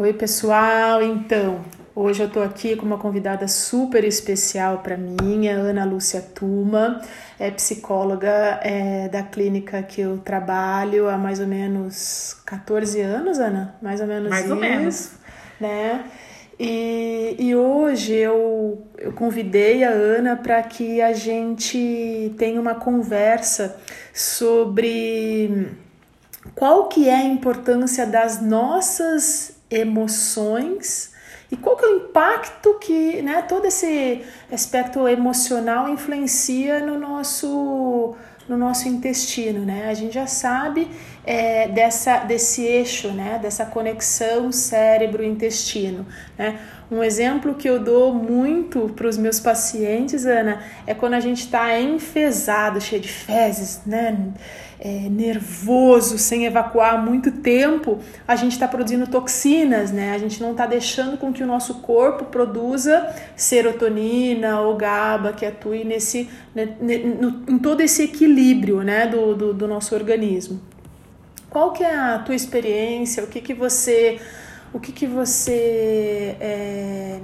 Oi, pessoal. Então, hoje eu tô aqui com uma convidada super especial para mim, a Ana Lúcia Tuma, é psicóloga é, da clínica que eu trabalho há mais ou menos 14 anos, Ana? Mais ou menos Mais isso, ou menos. né? E, e hoje eu, eu convidei a Ana para que a gente tenha uma conversa sobre qual que é a importância das nossas emoções e qual que é o impacto que né, todo esse aspecto emocional influencia no nosso no nosso intestino, né? A gente já sabe é, dessa, desse eixo, né? Dessa conexão cérebro-intestino, né? Um exemplo que eu dou muito para os meus pacientes, Ana, é quando a gente está enfesado, cheio de fezes, né? É, nervoso, sem evacuar muito tempo, a gente está produzindo toxinas, né? A gente não está deixando com que o nosso corpo produza serotonina ou GABA que atue nesse, né, no, em todo esse equilíbrio, né? Do, do, do nosso organismo. Qual que é a tua experiência? O que que você o que, que você é,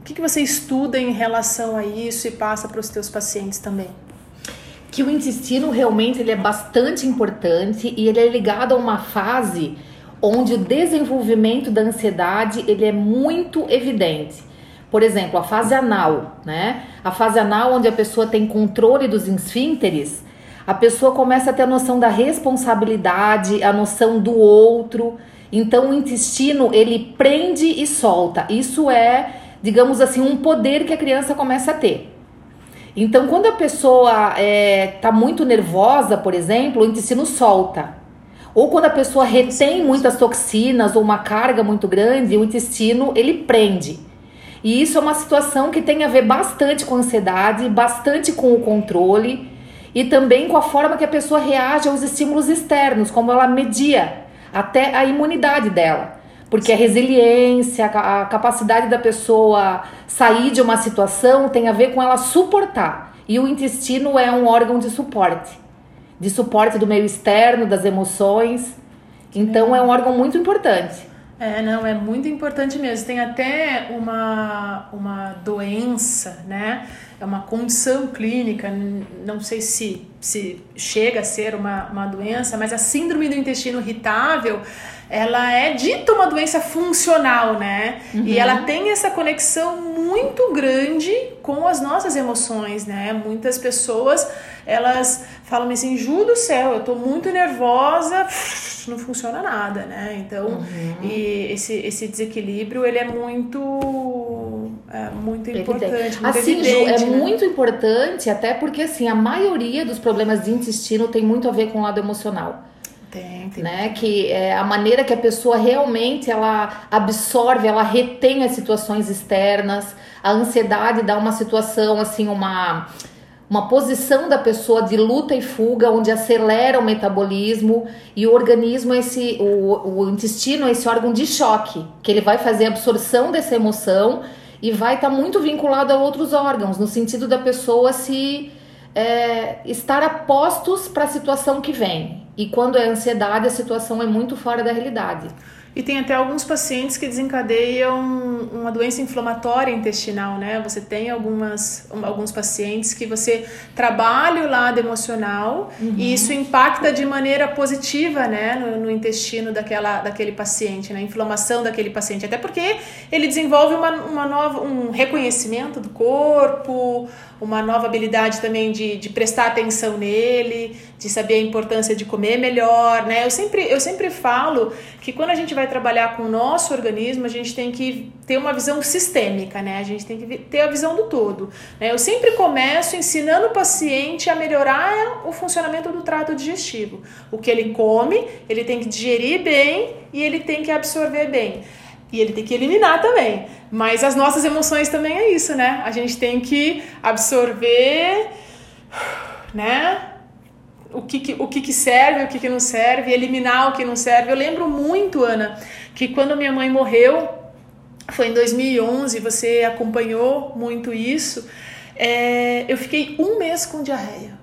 o que, que você estuda em relação a isso e passa para os teus pacientes também? Que o intestino realmente ele é bastante importante e ele é ligado a uma fase onde o desenvolvimento da ansiedade ele é muito evidente. Por exemplo, a fase anal, né? A fase anal onde a pessoa tem controle dos esfínteres, a pessoa começa a ter a noção da responsabilidade, a noção do outro. Então o intestino ele prende e solta. Isso é, digamos assim, um poder que a criança começa a ter. Então quando a pessoa está é, tá muito nervosa, por exemplo, o intestino solta. Ou quando a pessoa retém muitas toxinas ou uma carga muito grande, o intestino ele prende. E isso é uma situação que tem a ver bastante com a ansiedade, bastante com o controle e também com a forma que a pessoa reage aos estímulos externos, como ela media até a imunidade dela. Porque a resiliência, a capacidade da pessoa sair de uma situação tem a ver com ela suportar. E o intestino é um órgão de suporte de suporte do meio externo, das emoções. Então é um órgão muito importante. É, não, é muito importante mesmo. Tem até uma, uma doença, né? É uma condição clínica, não sei se, se chega a ser uma, uma doença, mas a síndrome do intestino irritável, ela é dita uma doença funcional, né? Uhum. E ela tem essa conexão muito grande com as nossas emoções, né? Muitas pessoas, elas falam assim, Ju do céu, eu tô muito nervosa, não funciona nada, né? Então, uhum. e esse, esse desequilíbrio, ele é muito é muito importante, muito assim, evidente, Ju, é né? muito importante, até porque assim, a maioria dos problemas de intestino tem muito a ver com o lado emocional. Tem, tem. Né? Que é a maneira que a pessoa realmente ela absorve, ela retém as situações externas. A ansiedade dá uma situação assim, uma uma posição da pessoa de luta e fuga, onde acelera o metabolismo e o organismo, esse, o, o intestino é esse órgão de choque, que ele vai fazer a absorção dessa emoção e vai estar tá muito vinculado a outros órgãos, no sentido da pessoa se é, estar a postos para a situação que vem. E quando é ansiedade, a situação é muito fora da realidade. E tem até alguns pacientes que desencadeiam uma doença inflamatória intestinal, né? Você tem algumas, alguns pacientes que você trabalha o lado emocional uhum. e isso impacta de maneira positiva, né? No, no, intestino daquela, daquele paciente, na inflamação daquele paciente. Até porque ele desenvolve uma, uma nova, um reconhecimento do corpo, uma nova habilidade também de, de prestar atenção nele, de saber a importância de comer melhor, né? Eu sempre, eu sempre falo que quando a gente vai trabalhar com o nosso organismo, a gente tem que ter uma visão sistêmica, né? A gente tem que ter a visão do todo. Né? Eu sempre começo ensinando o paciente a melhorar o funcionamento do trato digestivo. O que ele come, ele tem que digerir bem e ele tem que absorver bem. E ele tem que eliminar também. Mas as nossas emoções também é isso, né? A gente tem que absorver, né? O que, que o que, que serve, o que, que não serve, eliminar o que não serve. Eu lembro muito, Ana, que quando minha mãe morreu, foi em 2011, você acompanhou muito isso. É, eu fiquei um mês com diarreia.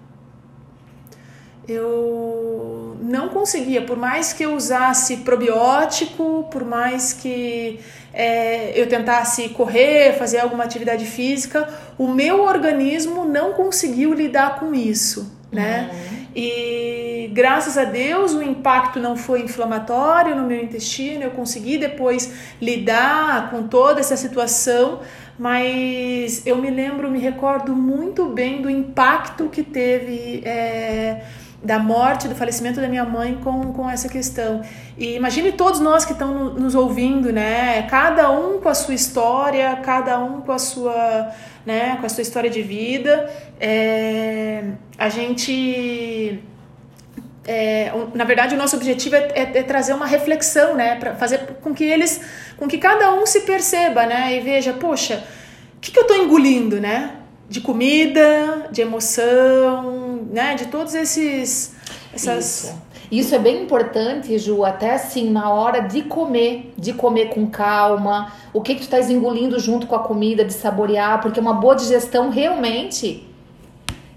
Eu não conseguia, por mais que eu usasse probiótico, por mais que é, eu tentasse correr, fazer alguma atividade física, o meu organismo não conseguiu lidar com isso, né? Uhum. E graças a Deus o impacto não foi inflamatório no meu intestino, eu consegui depois lidar com toda essa situação, mas eu me lembro, me recordo muito bem do impacto que teve. É, da morte, do falecimento da minha mãe com, com essa questão. E imagine todos nós que estão nos ouvindo, né? Cada um com a sua história, cada um com a sua, né, com a sua história de vida. É, a gente. É, na verdade, o nosso objetivo é, é, é trazer uma reflexão, né? Para fazer com que eles. com que cada um se perceba, né? E veja, poxa, o que, que eu estou engolindo, né? de comida, de emoção, né? De todos esses essas Isso. Isso é bem importante, Ju, até assim, na hora de comer, de comer com calma, o que que tu estás engolindo junto com a comida, de saborear, porque uma boa digestão realmente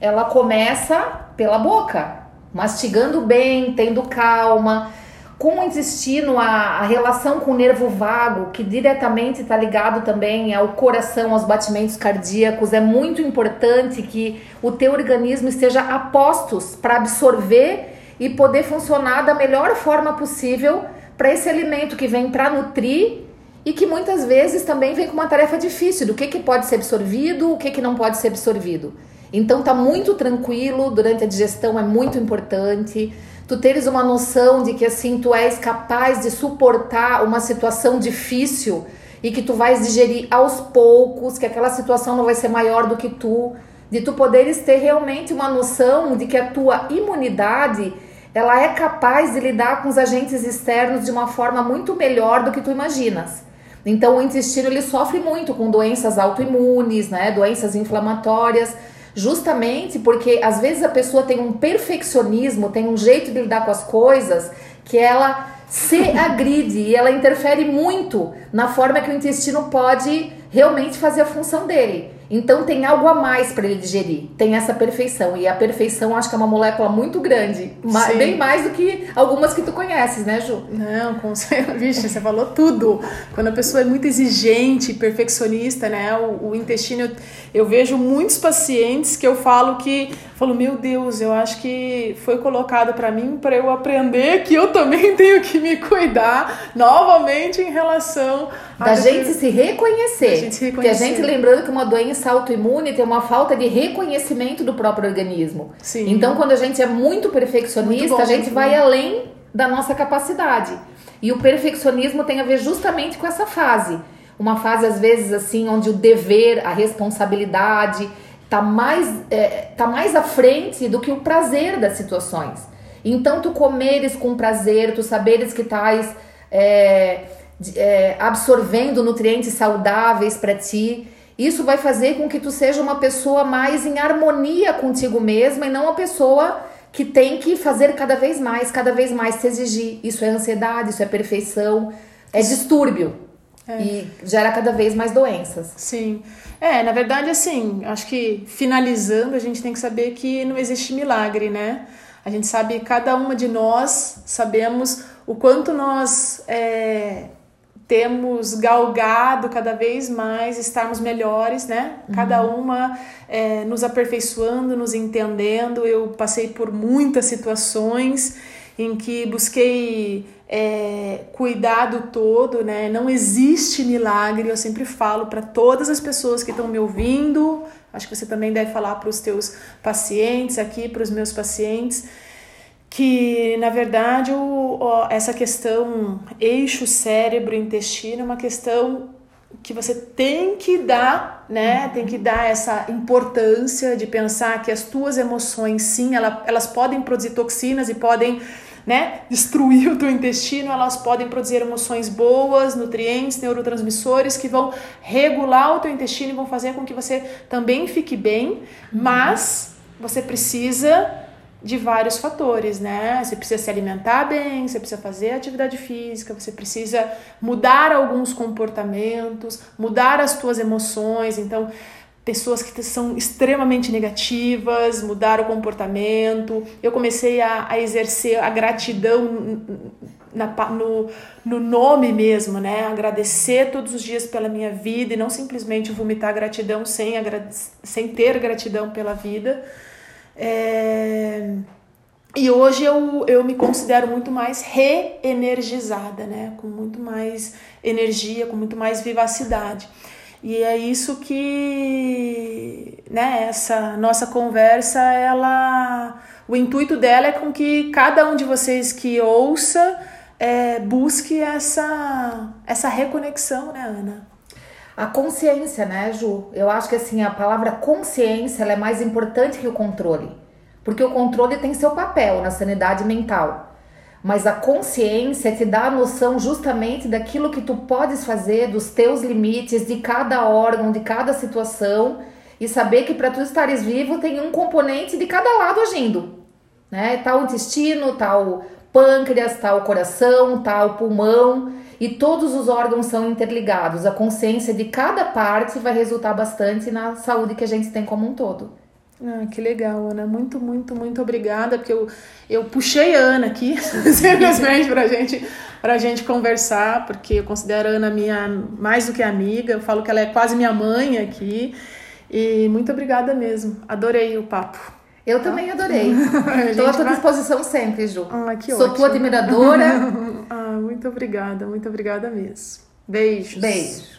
ela começa pela boca, mastigando bem, tendo calma. Com o intestino, a, relação com o nervo vago, que diretamente está ligado também ao coração, aos batimentos cardíacos, é muito importante que o teu organismo esteja a postos para absorver e poder funcionar da melhor forma possível para esse alimento que vem para nutrir e que muitas vezes também vem com uma tarefa difícil do que, que pode ser absorvido, o que, que não pode ser absorvido. Então tá muito tranquilo durante a digestão, é muito importante tu teres uma noção de que assim tu és capaz de suportar uma situação difícil e que tu vais digerir aos poucos, que aquela situação não vai ser maior do que tu, de tu poderes ter realmente uma noção de que a tua imunidade ela é capaz de lidar com os agentes externos de uma forma muito melhor do que tu imaginas. Então o intestino ele sofre muito com doenças autoimunes, né, doenças inflamatórias justamente porque às vezes a pessoa tem um perfeccionismo, tem um jeito de lidar com as coisas que ela se agride e ela interfere muito na forma que o intestino pode realmente fazer a função dele. Então tem algo a mais para ele digerir. Tem essa perfeição. E a perfeição acho que é uma molécula muito grande. Sim. Bem mais do que algumas que tu conheces, né, Ju? Não, com Vixe, você falou tudo. Quando a pessoa é muito exigente, perfeccionista, né? O, o intestino. Eu, eu, vejo muitos pacientes que eu falo que. Falo, meu Deus, eu acho que foi colocado para mim para eu aprender que eu também tenho que me cuidar novamente em relação da gente se reconhecer. gente se reconhecer. Porque a gente lembrando que uma doença autoimune tem uma falta de reconhecimento do próprio organismo. Sim. Então, quando a gente é muito perfeccionista, muito bom, a gente vai bom. além da nossa capacidade. E o perfeccionismo tem a ver justamente com essa fase. Uma fase, às vezes, assim, onde o dever, a responsabilidade tá mais, é, tá mais à frente do que o prazer das situações. Então, tu comeres com prazer, tu saberes que tais. É, é, absorvendo nutrientes saudáveis para ti. Isso vai fazer com que tu seja uma pessoa mais em harmonia contigo mesma e não uma pessoa que tem que fazer cada vez mais, cada vez mais se exigir. Isso é ansiedade, isso é perfeição, é distúrbio. É. E gera cada vez mais doenças. Sim. É, na verdade, assim, acho que finalizando, a gente tem que saber que não existe milagre, né? A gente sabe, cada uma de nós sabemos o quanto nós é, temos galgado cada vez mais estarmos melhores, né? Uhum. Cada uma é, nos aperfeiçoando, nos entendendo. Eu passei por muitas situações em que busquei é, cuidado todo, né? Não existe milagre. Eu sempre falo para todas as pessoas que estão me ouvindo. Acho que você também deve falar para os teus pacientes aqui, para os meus pacientes que na verdade o, essa questão eixo cérebro intestino é uma questão que você tem que dar, né? Tem que dar essa importância de pensar que as tuas emoções, sim, ela, elas podem produzir toxinas e podem, né, destruir o teu intestino, elas podem produzir emoções boas, nutrientes, neurotransmissores que vão regular o teu intestino e vão fazer com que você também fique bem, mas você precisa de vários fatores, né? Você precisa se alimentar bem, você precisa fazer atividade física, você precisa mudar alguns comportamentos, mudar as tuas emoções. Então, pessoas que são extremamente negativas, mudar o comportamento. Eu comecei a, a exercer a gratidão na, no, no nome mesmo, né? Agradecer todos os dias pela minha vida e não simplesmente vomitar gratidão sem, sem ter gratidão pela vida. É... E hoje eu, eu me considero muito mais reenergizada, né? Com muito mais energia, com muito mais vivacidade. E é isso que, né, essa nossa conversa, ela, o intuito dela é com que cada um de vocês que ouça é, busque essa, essa reconexão, né, Ana? A consciência, né, Ju? Eu acho que assim, a palavra consciência é mais importante que o controle. Porque o controle tem seu papel na sanidade mental. Mas a consciência te dá a noção justamente daquilo que tu podes fazer, dos teus limites, de cada órgão, de cada situação, e saber que para tu estares vivo tem um componente de cada lado agindo. Né? Tá o intestino, tá o pâncreas, tá o coração, tá o pulmão, e todos os órgãos são interligados. A consciência de cada parte vai resultar bastante na saúde que a gente tem como um todo. Ah, que legal, Ana. Muito, muito, muito obrigada, porque eu, eu puxei a Ana aqui, simplesmente para gente, a gente conversar, porque eu considero a Ana minha mais do que amiga, eu falo que ela é quase minha mãe aqui. E muito obrigada mesmo. Adorei o papo. Eu tá? também adorei. Estou à tua vai... disposição sempre, Ju. Ah, que Sou ótimo. tua admiradora. ah, muito obrigada, muito obrigada mesmo. Beijos. Beijo.